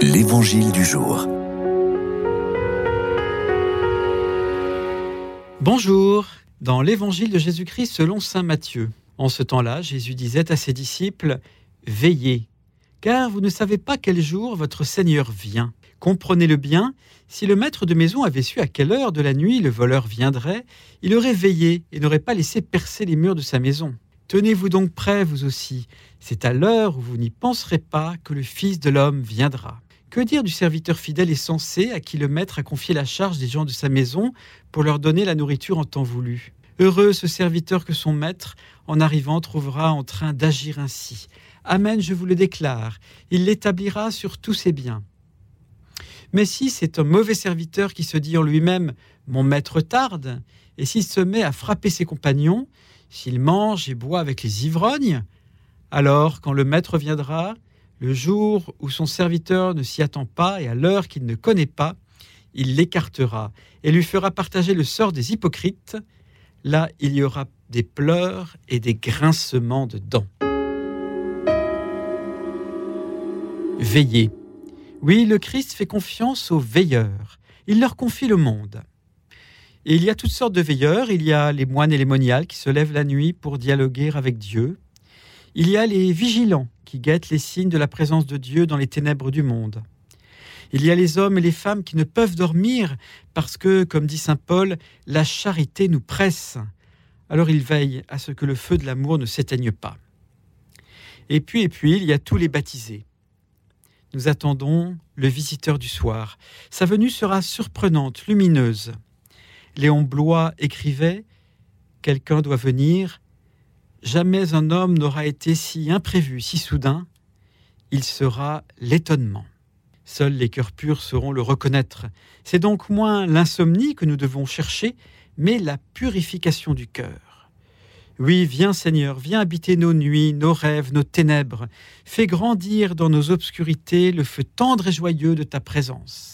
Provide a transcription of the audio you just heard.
L'Évangile du jour. Bonjour, dans l'Évangile de Jésus-Christ selon Saint Matthieu. En ce temps-là, Jésus disait à ses disciples, Veillez, car vous ne savez pas quel jour votre Seigneur vient. Comprenez-le bien, si le maître de maison avait su à quelle heure de la nuit le voleur viendrait, il aurait veillé et n'aurait pas laissé percer les murs de sa maison. Tenez-vous donc prêts, vous aussi. C'est à l'heure où vous n'y penserez pas que le Fils de l'homme viendra. Que dire du serviteur fidèle et sensé à qui le maître a confié la charge des gens de sa maison pour leur donner la nourriture en temps voulu? Heureux ce serviteur que son maître, en arrivant, trouvera en train d'agir ainsi. Amen, je vous le déclare, il l'établira sur tous ses biens. Mais si c'est un mauvais serviteur qui se dit en lui-même Mon maître tarde, et s'il se met à frapper ses compagnons, s'il mange et boit avec les ivrognes, alors quand le maître viendra, le jour où son serviteur ne s'y attend pas et à l'heure qu'il ne connaît pas, il l'écartera et lui fera partager le sort des hypocrites. Là, il y aura des pleurs et des grincements de dents. Veillez. Oui, le Christ fait confiance aux veilleurs. Il leur confie le monde. Et il y a toutes sortes de veilleurs. Il y a les moines et les moniales qui se lèvent la nuit pour dialoguer avec Dieu. Il y a les vigilants qui guettent les signes de la présence de Dieu dans les ténèbres du monde. Il y a les hommes et les femmes qui ne peuvent dormir parce que, comme dit Saint Paul, la charité nous presse. Alors ils veillent à ce que le feu de l'amour ne s'éteigne pas. Et puis, et puis, il y a tous les baptisés. Nous attendons le visiteur du soir. Sa venue sera surprenante, lumineuse. Léon Blois écrivait Quelqu'un doit venir. Jamais un homme n'aura été si imprévu, si soudain. Il sera l'étonnement. Seuls les cœurs purs sauront le reconnaître. C'est donc moins l'insomnie que nous devons chercher, mais la purification du cœur. Oui, viens Seigneur, viens habiter nos nuits, nos rêves, nos ténèbres. Fais grandir dans nos obscurités le feu tendre et joyeux de ta présence.